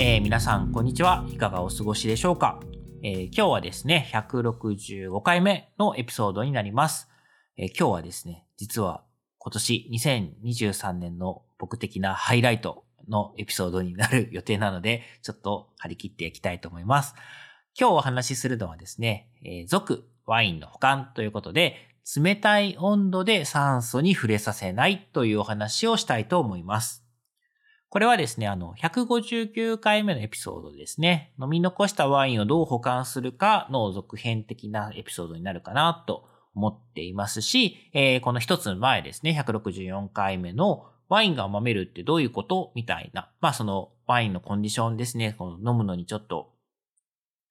えー皆さんこんにちは。いかがお過ごしでしょうか、えー今日はですね、165回目のエピソードになります。えー今日はですね、実は今年2023年の僕的なハイライトのエピソードになる予定なので、ちょっと張り切っていきたいと思います。今日お話しするのはですね、えー俗ワインの保管ということで、冷たい温度で酸素に触れさせないというお話をしたいと思います。これはですね、あの、159回目のエピソードですね。飲み残したワインをどう保管するかの続編的なエピソードになるかなと思っていますし、えーこの一つ前ですね、164回目のワインが甘めるってどういうことみたいな。まあそのワインのコンディションですね。この飲むのにちょっと、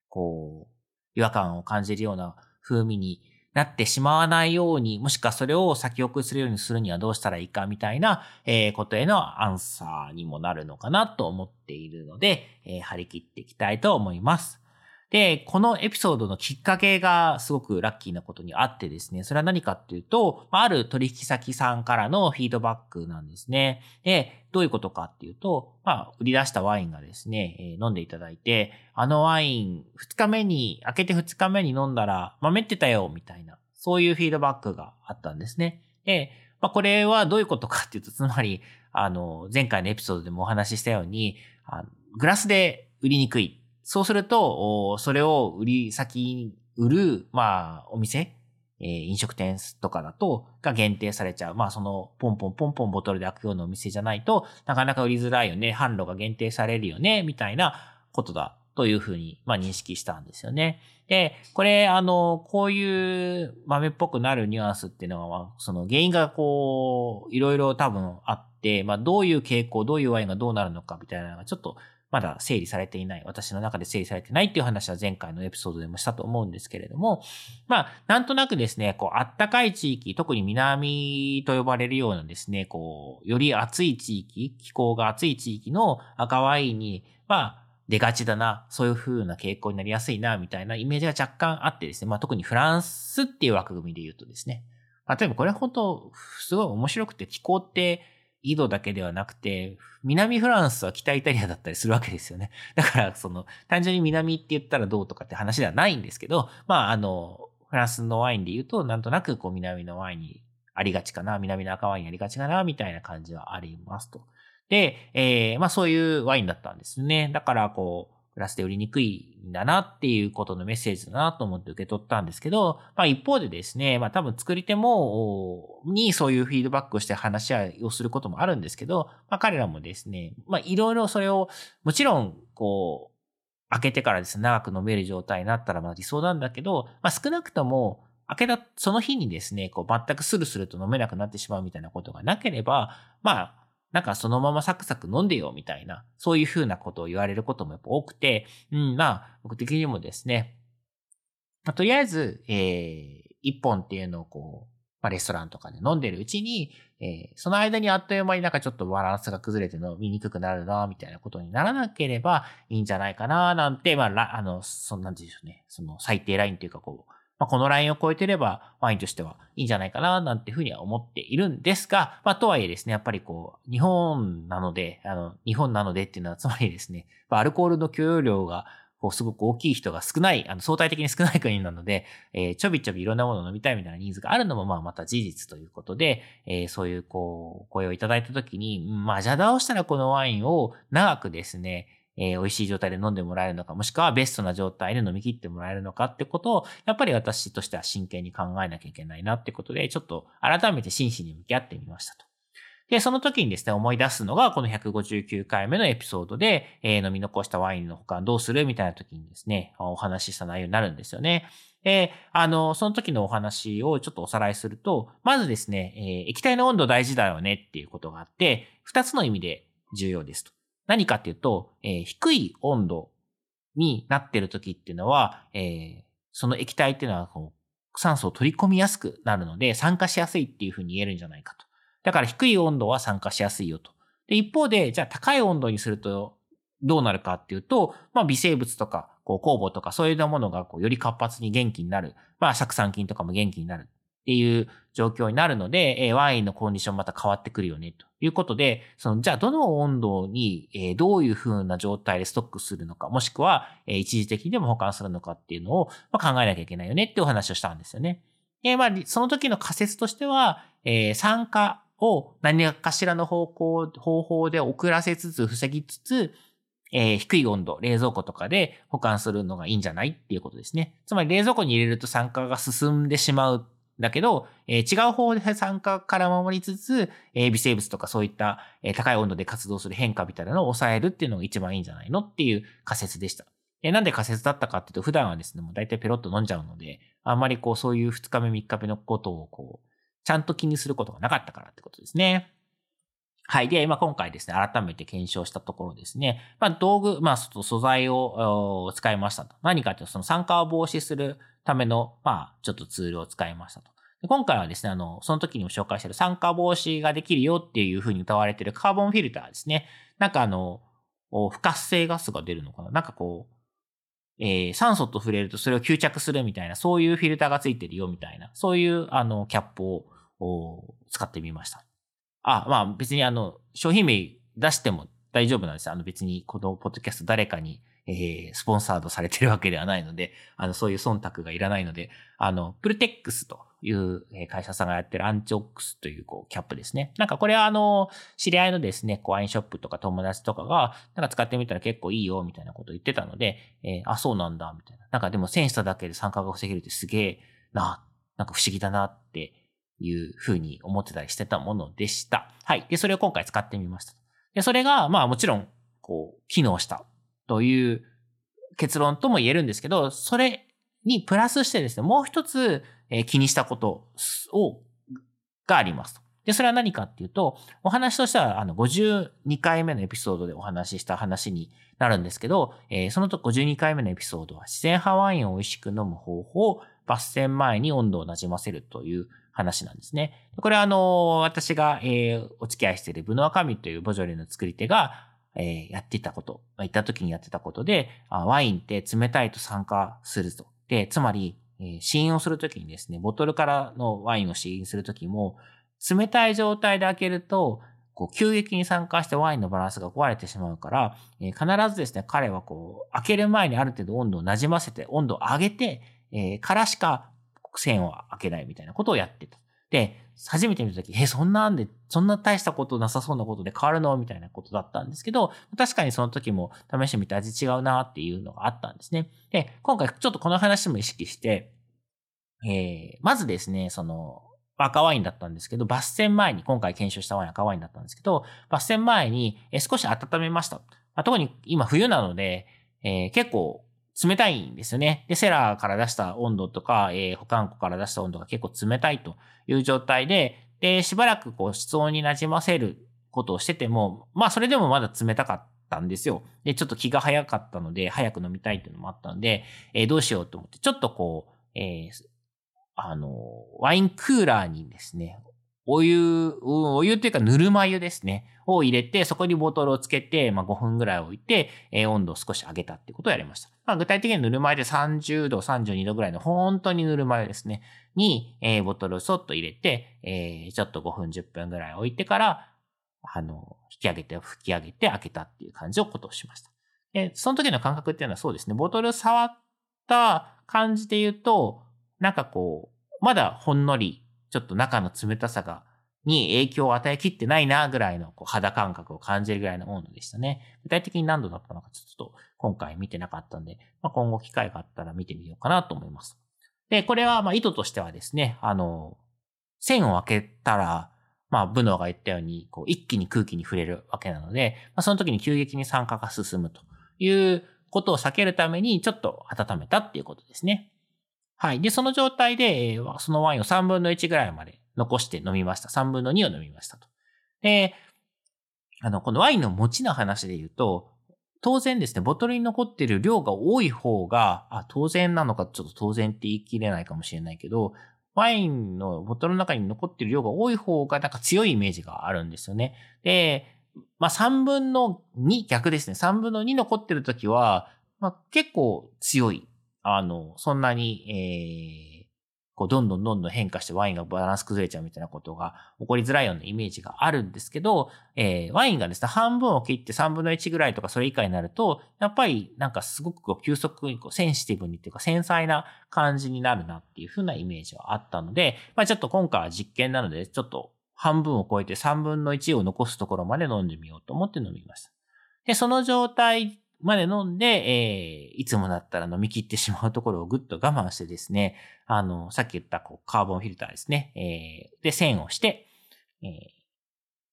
こう、違和感を感じるような風味になってしまわないように、もしくはそれを先送りするようにするにはどうしたらいいかみたいな、えーことへのアンサーにもなるのかなと思っているので、えー張り切っていきたいと思います。で、このエピソードのきっかけがすごくラッキーなことにあってですね、それは何かっていうと、まある取引先さんからのフィードバックなんですね。で、どういうことかっていうと、まあ、売り出したワインがですね、えー飲んでいただいて、あのワイン、2日目に、開けて2日目に飲んだら、豆ってたよ、みたいな、そういうフィードバックがあったんですね。で、まあ、これはどういうことかっていうと、つまり、あの、前回のエピソードでもお話ししたように、あのグラスで売りにくい。そうすると、それを売り先に売る、まあ、お店、えー飲食店とかだと、が限定されちゃう。まあ、その、ポンポンポンポンボトルで開くようなお店じゃないと、なかなか売りづらいよね。販路が限定されるよね。みたいなことだ。というふうに、まあ、認識したんですよね。で、これ、あの、こういう豆っぽくなるニュアンスっていうのは、その原因がこう、いろいろ多分あって、まあ、どういう傾向、どういうワインがどうなるのかみたいなのがちょっと、まだ整理されていない、私の中で整理されてないっていう話は前回のエピソードでもしたと思うんですけれども、まあ、なんとなくですね、こう、あったかい地域、特に南と呼ばれるようなですね、こう、より暑い地域、気候が暑い地域の赤ワインに、まあ、出がちだな、そういう風な傾向になりやすいな、みたいなイメージが若干あってですね、まあ特にフランスっていう枠組みで言うとですね、まあ例えばこれ本当すごい面白くて気候って緯度だけではなくて、南フランスは北イタリアだったりするわけですよね。だからその単純に南って言ったらどうとかって話ではないんですけど、まああの、フランスのワインで言うと、なんとなくこう南のワインにありがちかな、南の赤ワインにありがちかな、みたいな感じはありますと。で、えーまあそういうワインだったんですね。だからこう、グラスで売りにくいんだなっていうことのメッセージだなと思って受け取ったんですけど、まあ一方でですね、まあ多分作り手も、にそういうフィードバックをして話し合いをすることもあるんですけど、まあ彼らもですね、まあいろいろそれを、もちろん、こう、開けてからですね、長く飲める状態になったらまあ理想なんだけど、まあ少なくとも、開けた、その日にですね、こう全くスルスルと飲めなくなってしまうみたいなことがなければ、まあ、なんかそのままサクサク飲んでよみたいな、そういうふうなことを言われることもやっぱ多くて、うん、まあ、僕的にもですね、まあ、とりあえず、えー、一本っていうのをこう、まあ、レストランとかで飲んでるうちに、えーその間にあっという間になんかちょっとバランスが崩れて飲みにくくなるな、みたいなことにならなければいいんじゃないかな、なんて、まあ、あの、そんなんでしょうね、その最低ラインというかこう、まあ、このラインを超えてればワインとしてはいいんじゃないかななんていうふうには思っているんですが、まあ、とはいえですね、やっぱりこう、日本なので、あの、日本なのでっていうのは、つまりですね、まアルコールの許容量が、こう、すごく大きい人が少ない、あの、相対的に少ない国なので、えーちょびちょびいろんなものを飲みたいみたいなニーズがあるのも、まあ、また事実ということで、えーそういう、こう、声をいただいたときに、まあ、邪道をしたらこのワインを長くですね、えー美味しい状態で飲んでもらえるのか、もしくはベストな状態で飲み切ってもらえるのかってことを、やっぱり私としては真剣に考えなきゃいけないなってことで、ちょっと改めて真摯に向き合ってみましたと。で、その時にですね、思い出すのが、この159回目のエピソードで、えー、飲み残したワインの保管どうするみたいな時にですね、お話しした内容になるんですよね。で、あの、その時のお話をちょっとおさらいすると、まずですね、えー、液体の温度大事だよねっていうことがあって、二つの意味で重要ですと。何かっていうと、えー、低い温度になってる時っていうのは、えー、その液体っていうのはこう酸素を取り込みやすくなるので、酸化しやすいっていうふうに言えるんじゃないかと。だから低い温度は酸化しやすいよと。で、一方で、じゃあ高い温度にするとどうなるかっていうと、まあ微生物とか、こう酵母とかそういうようなものがこうより活発に元気になる。まあ酢酸菌とかも元気になるっていう状況になるので、えワインのコンディションまた変わってくるよねということで、そのじゃあどの温度に、えどういう風な状態でストックするのか、もしくは、え一時的にでも保管するのかっていうのを、ま考えなきゃいけないよねっていうお話をしたんですよね。で、まあ、その時の仮説としては、え酸化を何かしらの方向、方法で遅らせつつ、防ぎつつ、えー、低い温度、冷蔵庫とかで保管するのがいいんじゃないっていうことですね。つまり冷蔵庫に入れると酸化が進んでしまう。だけど、えー、違う方で酸化から守りつつ、えー、微生物とかそういった、えー、高い温度で活動する変化みたいなのを抑えるっていうのが一番いいんじゃないのっていう仮説でした。えなんで仮説だったかっていうと、普段はですね、もう大体ペロッと飲んじゃうので、あんまりこうそういう2日目3日目のことをこう、ちゃんと気にすることがなかったからってことですね。はい。で、まあ、今回ですね、改めて検証したところですね、まあ、道具、まあ、素材を使いましたと。何かというと、その酸化を防止するための、まあ、ちょっとツールを使いましたと。今回はですね、あの、その時にも紹介してる酸化防止ができるよっていうふうに歌われてるカーボンフィルターですね。なんかあの、不活性ガスが出るのかな？なんかこう、えー、酸素と触れるとそれを吸着するみたいな、そういうフィルターがついてるよみたいな、そういうあの、キャップを使ってみました。あ、まあ別にあの、商品名出しても大丈夫なんです。あの別にこのポッドキャスト誰かに、えー、スポンサードされてるわけではないので、あの、そういう忖度がいらないので、あの、プルテックスという会社さんがやってるアンチオックスというこうキャップですね。なんかこれはあの、知り合いのですね、こうワインショップとか友達とかが、なんか使ってみたら結構いいよみたいなことを言ってたので、えー、あ、そうなんだ、みたいな。なんかでもセンサーだけで酸化が防げるってすげえな、なんか不思議だなっていうふうに思ってたりしてたものでした。はい。で、それを今回使ってみました。で、それが、まあもちろん、こう、機能したという結論とも言えるんですけど、それにプラスしてですね、もう一つ、えー、気にしたことを、がありますで、それは何かっていうと、お話としては、あの、52回目のエピソードでお話しした話になるんですけど、えー、そのと52回目のエピソードは、自然派ワインを美味しく飲む方法、抜栓前に温度をなじませるという話なんですね。これはあの、私が、えー、お付き合いしているブノアカミというボジョレの作り手が、えー、やっていたこと、行った時にやってたことであ、ワインって冷たいと酸化すると。で、つまり、えー、試飲をするときにですね、ボトルからのワインを試飲するときも、冷たい状態で開けると、こう、急激に酸化してワインのバランスが壊れてしまうから、えー、必ずですね、彼はこう、開ける前にある程度温度をなじませて、温度を上げて、えー、からしか線を開けないみたいなことをやってた。で、初めて見たとき、え、そんなんで、そんな大したことなさそうなことで変わるの？みたいなことだったんですけど、確かにその時も試してみて味違うなっていうのがあったんですね。で、今回ちょっとこの話も意識して、えー、まずですね、その、赤ワインだったんですけど、抜栓前に、今回検証したワイン赤ワインだったんですけど、抜栓前に少し温めました。まあ、特に今冬なので、えー、結構冷たいんですよね。で、セラーから出した温度とか、えー、保管庫から出した温度が結構冷たいという状態で、で、しばらくこう室温になじませることをしてても、まあそれでもまだ冷たかったんですよ。で、ちょっと気が早かったので、早く飲みたいっていうのもあったので、えー、どうしようと思って、ちょっとこう、えー、あの、ワインクーラーにですね、お湯、お湯っていうかぬるま湯ですね。を入れて、そこにボトルをつけて、まあ、5分ぐらい置いて、えー、温度を少し上げたってことをやりました。まあ、具体的にぬるま湯で30度、32度ぐらいの本当にぬるま湯ですね。に、えー、ボトルをそっと入れて、えー、ちょっと5分、10分ぐらい置いてから、あの、引き上げて、吹き上げて開けたっていう感じをことをしました。で、その時の感覚っていうのはそうですね。ボトル触った感じで言うと、なんかこう、まだほんのりちょっと中の冷たさが、に影響を与えきってないなぐらいのこう肌感覚を感じるぐらいの温度でしたね。具体的に何度だったのかちょっと今回見てなかったんで、まあ、今後機会があったら見てみようかなと思います。で、これはまあ意図としてはですね、あの、線を開けたら、まあ、ブノーが言ったように、こう、一気に空気に触れるわけなので、まあ、その時に急激に酸化が進むということを避けるために、ちょっと温めたっていうことですね。はい。で、その状態で、そのワインを3分の1ぐらいまで残して飲みました。3分の2を飲みましたと。で、あの、このワインの持ちの話で言うと、当然ですね、ボトルに残ってる量が多い方が、あ、当然なのかちょっと当然って言い切れないかもしれないけど、ワインのボトルの中に残ってる量が多い方がなんか強いイメージがあるんですよね。で、まあ3分の2、逆ですね。3分の2残ってるときは、まあ結構強い。あの、そんなに、えーこう、どんどんどんどん変化してワインがバランス崩れちゃうみたいなことが起こりづらいようなイメージがあるんですけど、えー、ワインがですね、半分を切って3分の1ぐらいとかそれ以下になると、やっぱりなんかすごくこう急速にこうセンシティブにっていうか繊細な感じになるなっていう風なイメージはあったので、まあちょっと今回は実験なので、ちょっと半分を超えて3分の1を残すところまで飲んでみようと思って飲みました。で、その状態まで飲んで、えー、いつもだったら飲み切ってしまうところをぐっと我慢してですね、あの、さっき言ったこうカーボンフィルターですね、えー、で、線をして、えー、っ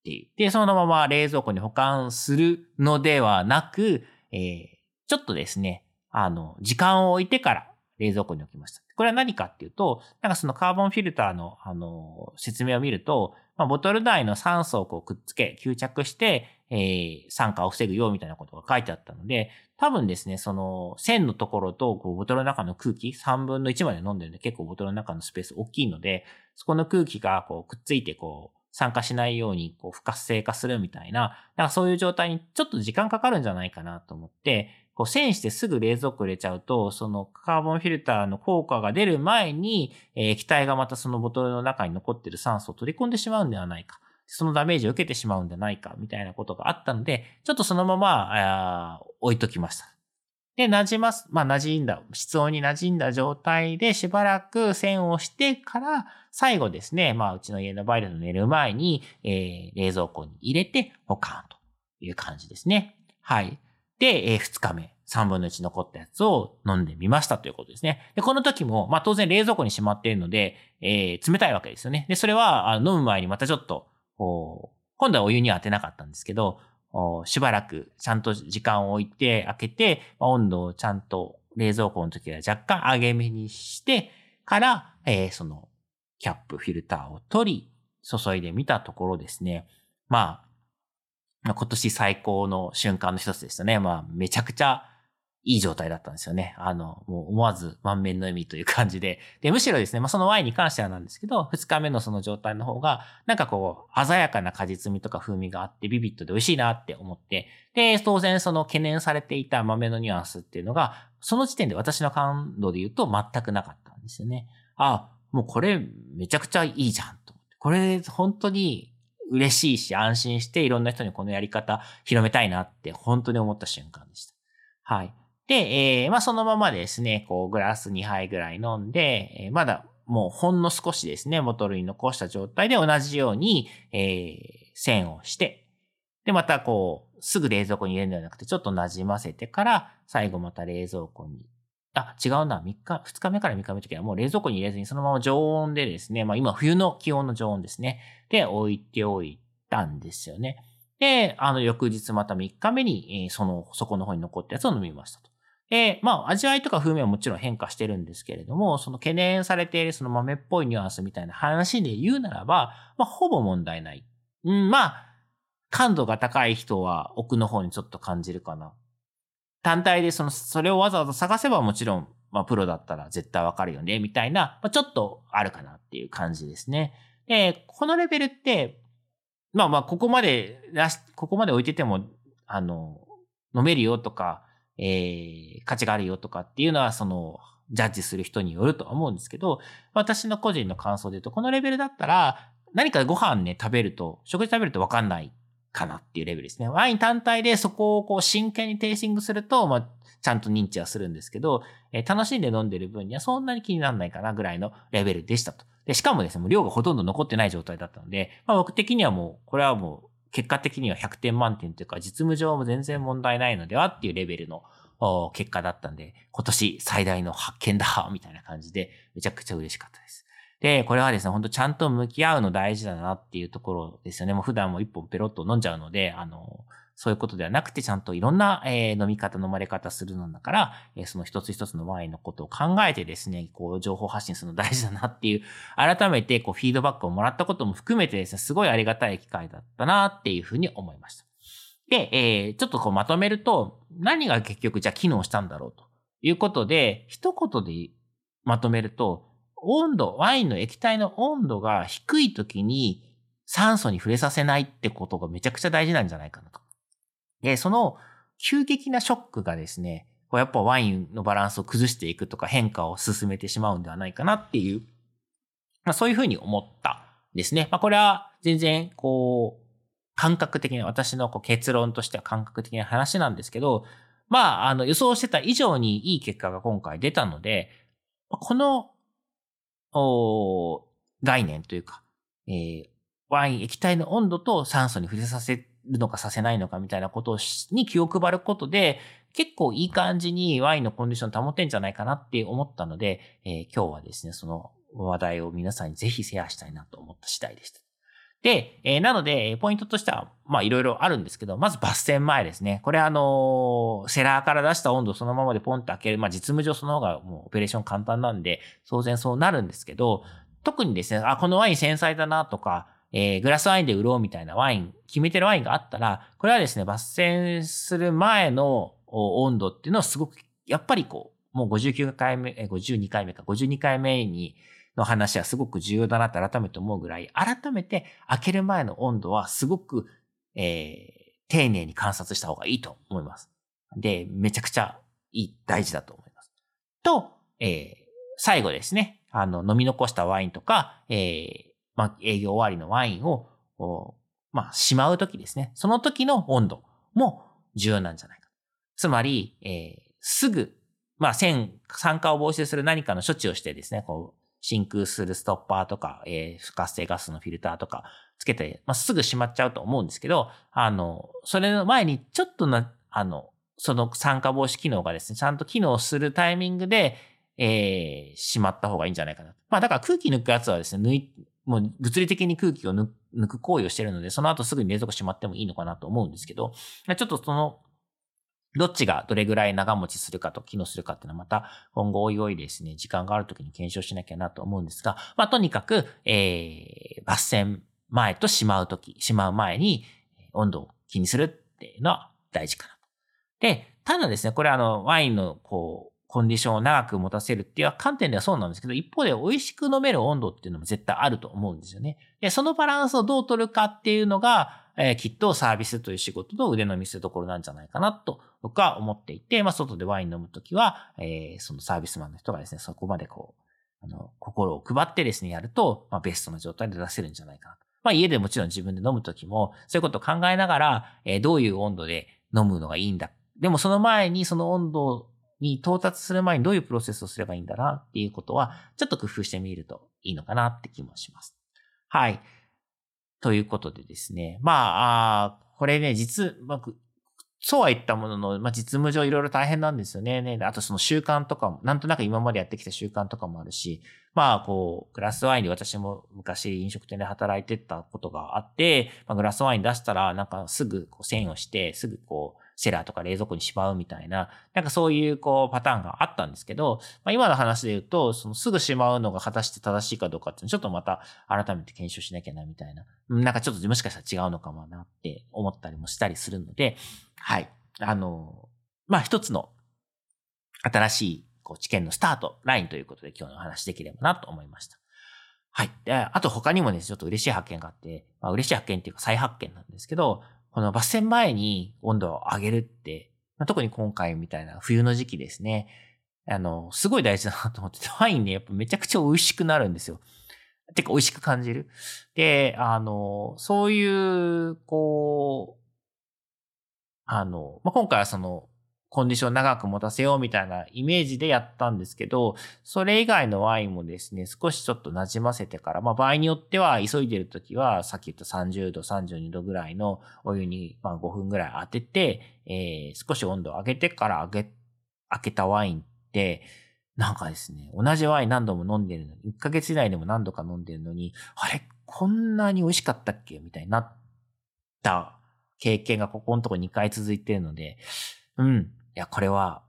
ていう。で、そのまま冷蔵庫に保管するのではなく、えー、ちょっとですね、あの、時間を置いてから冷蔵庫に置きました。これは何かっていうと、なんかそのカーボンフィルターの、あの、説明を見ると、まあ、ボトル内の酸素をこうくっつけ、吸着して、えー、酸化を防ぐよみたいなことが書いてあったので、多分ですね、その線のところとこうボトルの中の空気、3分の1まで飲んでるんで結構ボトルの中のスペース大きいので、そこの空気がこうくっついてこう酸化しないようにこう不活性化するみたいな、だかそういう状態にちょっと時間かかるんじゃないかなと思って、こう栓してすぐ冷蔵庫入れちゃうと、そのカーボンフィルターの効果が出る前に、えー、液体がまたそのボトルの中に残ってる酸素を取り込んでしまうんではないか。そのダメージを受けてしまうんじゃないか、みたいなことがあったので、ちょっとそのまま、置いときました。で、馴染ます。まあ、馴染んだ、室温に馴染んだ状態でしばらく線をしてから、最後ですね、まあ、うちの家のバイルの寝る前に、えー、冷蔵庫に入れて保管という感じですね。はい。で、えー、2日目。3分の1残ったやつを飲んでみましたということですね。で、この時も、まあ当然冷蔵庫にしまっているので、えー、冷たいわけですよね。で、それは、飲む前にまたちょっと、今度はお湯には当てなかったんですけど、しばらくちゃんと時間を置いて開けて、温度をちゃんと冷蔵庫の時は若干上げ目にしてから、えー、そのキャップ、フィルターを取り、注いでみたところですね。まあ、今年最高の瞬間の一つでしたね。まあ、めちゃくちゃいい状態だったんですよね。あの、もう思わず満面の笑みという感じで。で、むしろですね、まあそのワインに関してはなんですけど、二日目のその状態の方が、なんかこう、鮮やかな果実味とか風味があって、ビビットで美味しいなって思って、で、当然その懸念されていた豆のニュアンスっていうのが、その時点で私の感度で言うと全くなかったんですよね。あ、もうこれめちゃくちゃいいじゃんと。これ本当に嬉しいし安心していろんな人にこのやり方広めたいなって本当に思った瞬間でした。はい。で、えー、まあそのままですね、こうグラス2杯ぐらい飲んで、えー、まだもうほんの少しですね、ボトルに残した状態で同じように、えー、線をして、で、またこう、すぐ冷蔵庫に入れるんではなくて、ちょっと馴染ませてから、最後また冷蔵庫に。あ、違うな。3日、2日目から3日目の時はもう冷蔵庫に入れずにそのまま常温でですね、まあ今冬の気温の常温ですね。で、置いておいたんですよね。で、あの、翌日また3日目に、えー、その、そこの方に残ったやつを飲みましたと。で、まあ、味わいとか風味はもちろん変化してるんですけれども、その懸念されているその豆っぽいニュアンスみたいな話で言うならば、まあ、ほぼ問題ない。うん、まあ、感度が高い人は奥の方にちょっと感じるかな。単体でその、それをわざわざ探せばもちろん、まあ、プロだったら絶対わかるよね、みたいな、まあ、ちょっとあるかなっていう感じですね。で、このレベルって、まあまあ、ここまで、ここまで置いてても、あの、飲めるよとか、えー、価値があるよとかっていうのは、その、ジャッジする人によるとは思うんですけど、私の個人の感想で言うと、このレベルだったら、何かご飯ね、食べると、食事食べるとわかんないかなっていうレベルですね。ワイン単体でそこをこう真剣にテイスティングすると、まあ、ちゃんと認知はするんですけど、えー、楽しんで飲んでる分にはそんなに気にならないかなぐらいのレベルでしたと。で、しかもですね、もう量がほとんど残ってない状態だったので、まあ僕的にはもう、これはもう結果的には100点満点というか、実務上も全然問題ないのではっていうレベルの結果だったんで、今年最大の発見だみたいな感じで、めちゃくちゃ嬉しかったです。で、これはですね、ほんとちゃんと向き合うの大事だなっていうところですよね。もう普段も一本ペロッと飲んじゃうので、あの、そういうことではなくて、ちゃんといろんな、え、飲み方、飲まれ方するのだから、え、その一つ一つのワインのことを考えてですね、こう、情報発信するの大事だなっていう、改めて、こう、フィードバックをもらったことも含めてですね、すごいありがたい機会だったなっていうふうに思いました。で、えー、ちょっとこうまとめると、何が結局じゃあ機能したんだろうということで、一言でまとめると、温度、ワインの液体の温度が低い時に酸素に触れさせないってことがめちゃくちゃ大事なんじゃないかなと。で、その急激なショックがですね、こうやっぱワインのバランスを崩していくとか変化を進めてしまうんではないかなっていう、まあそういうふうに思ったんですね。まあこれは全然こう、感覚的な、私のこう結論としては感覚的な話なんですけど、まあ、あの予想してた以上にいい結果が今回出たので、この概念というか、えー、ワイン液体の温度と酸素に触れさせるのかさせないのかみたいなことに気を配ることで、結構いい感じにワインのコンディション保てんじゃないかなって思ったので、えー、今日はですね、その話題を皆さんにぜひシェアしたいなと思った次第でした。で、えー、なので、ポイントとしては、まあいろいろあるんですけど、まず抜栓前ですね。これあのー、セラーから出した温度そのままでポンと開ける。まあ実務上その方がもうオペレーション簡単なんで、当然そうなるんですけど、特にですね、あ、このワイン繊細だなとか、えー、グラスワインで売ろうみたいなワイン、決めてるワインがあったら、これはですね、抜栓する前の温度っていうのはすごく、やっぱりこう、もう59回目、え52回目か、52回目に、の話はすごく重要だなって改めて思うぐらい、改めて開ける前の温度はすごく、えー、丁寧に観察した方がいいと思います。で、めちゃくちゃいい、大事だと思います。と、えー、最後ですね、あの、飲み残したワインとか、えー、まあ、営業終わりのワインを、まあ、しまうときですね。その時の温度も重要なんじゃないか。つまり、えー、すぐ、まあ、線、酸化を防止する何かの処置をしてですね、こう、真空するストッパーとか、えー、不活性ガスのフィルターとかつけて、まあ、すぐ閉まっちゃうと思うんですけど、あの、それの前にちょっとな、あの、その酸化防止機能がですね、ちゃんと機能するタイミングで、えー、しまった方がいいんじゃないかな。まあだから空気抜くやつはですね、抜い、もう物理的に空気を抜く行為をしてるので、その後すぐに冷蔵庫しまってもいいのかなと思うんですけど、ちょっとその、どっちがどれぐらい長持ちするかと機能するかっていうのはまた今後おいおいですね、時間があるときに検証しなきゃなと思うんですが、まあとにかく、えー、抜栓前としまうとき、しまう前に温度を気にするっていうのは大事かなと。で、ただですね、これあの、ワインのこう、コンディションを長く持たせるっていう観点ではそうなんですけど、一方で美味しく飲める温度っていうのも絶対あると思うんですよね。で、そのバランスをどう取るかっていうのが、えー、きっとサービスという仕事の腕の見せ所なんじゃないかなと僕は思っていて、まあ、外でワイン飲むときは、えー、そのサービスマンの人がですね、そこまでこう、あの、心を配ってですね、やると、まあ、ベストな状態で出せるんじゃないかなと。まあ、家でもちろん自分で飲むときも、そういうことを考えながら、えー、どういう温度で飲むのがいいんだ。でもその前にその温度に到達する前にどういうプロセスをすればいいんだなっていうことは、ちょっと工夫してみるといいのかなって気もします。はい。ということでですね。まあ、あこれね、実、まあ、そうは言ったものの、まあ、実務上いろいろ大変なんですよね。ねあとその習慣とかも、なんとなく今までやってきた習慣とかもあるし、まあ、こう、グラスワインで私も昔飲食店で働いてたことがあって、まあ、グラスワイン出したら、なんかすぐこう栓をして、すぐこう、セラーとか冷蔵庫にしまうみたいな、なんかそういうこうパターンがあったんですけど、まあ、今の話で言うと、そのすぐしまうのが果たして正しいかどうかっていうのちょっとまた改めて検証しなきゃなみたいな、なんかちょっともしかしたら違うのかもなって思ったりもしたりするので、はい。あの、まあ一つの新しいこう知見のスタートラインということで今日のお話できればなと思いました。はい。で、あと他にもね、ちょっと嬉しい発見があって、まあ嬉しい発見っていうか再発見なんですけど、このバス船前に温度を上げるって、まあ、特に今回みたいな冬の時期ですね。あの、すごい大事だなと思ってて、ワインね、やっぱめちゃくちゃ美味しくなるんですよ。てか美味しく感じる。で、あの、そういう、こう、あの、まあ、今回はその、コンディション長く持たせようみたいなイメージでやったんですけど、それ以外のワインもですね、少しちょっと馴染ませてから、まあ場合によっては急いでるときは、さっき言った30度、32度ぐらいのお湯にま5分ぐらい当てて、えー、少し温度を上げてから上げ、開けたワインって、なんかですね、同じワイン何度も飲んでるのに、1ヶ月以内でも何度か飲んでるのに、あれこんなに美味しかったっけ？みたいになった経験がここのとこ2回続いてるので、うん。いや、これは、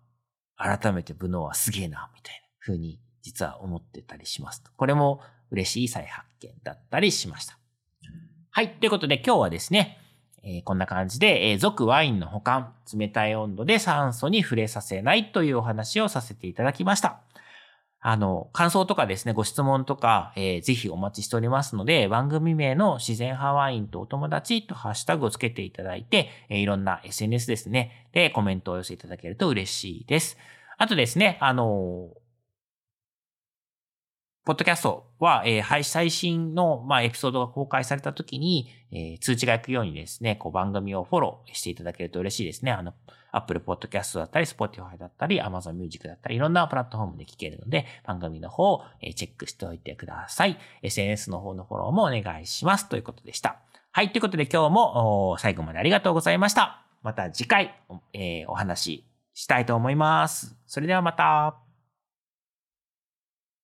改めてブノーはすげえな、みたいな風に実は思ってたりします。これも嬉しい再発見だったりしました。はい。ということで今日はですね、えー、こんな感じで、えー、俗ワインの保管、冷たい温度で酸素に触れさせないというお話をさせていただきました。あの、感想とかですね、ご質問とか、えー、ぜひお待ちしておりますので、番組名の自然ハワインとお友達とハッシュタグをつけていただいて、えー、いろんな SNS ですね、でコメントを寄せいただけると嬉しいです。あとですね、あのポッドキャストは、えー、最新の、まあ、エピソードが公開された時に、えー、通知が行くようにですね、こう番組をフォローしていただけると嬉しいですね。あの、Apple Podcast だったり、Spotify だったり、Amazon Music だったり、いろんなプラットフォームで聞けるので、番組の方を、え、チェックしておいてください。SNS の方のフォローもお願いします。ということでした。はい。ということで今日も最後までありがとうございました。また次回、えー、お話ししたいと思います。それではまた。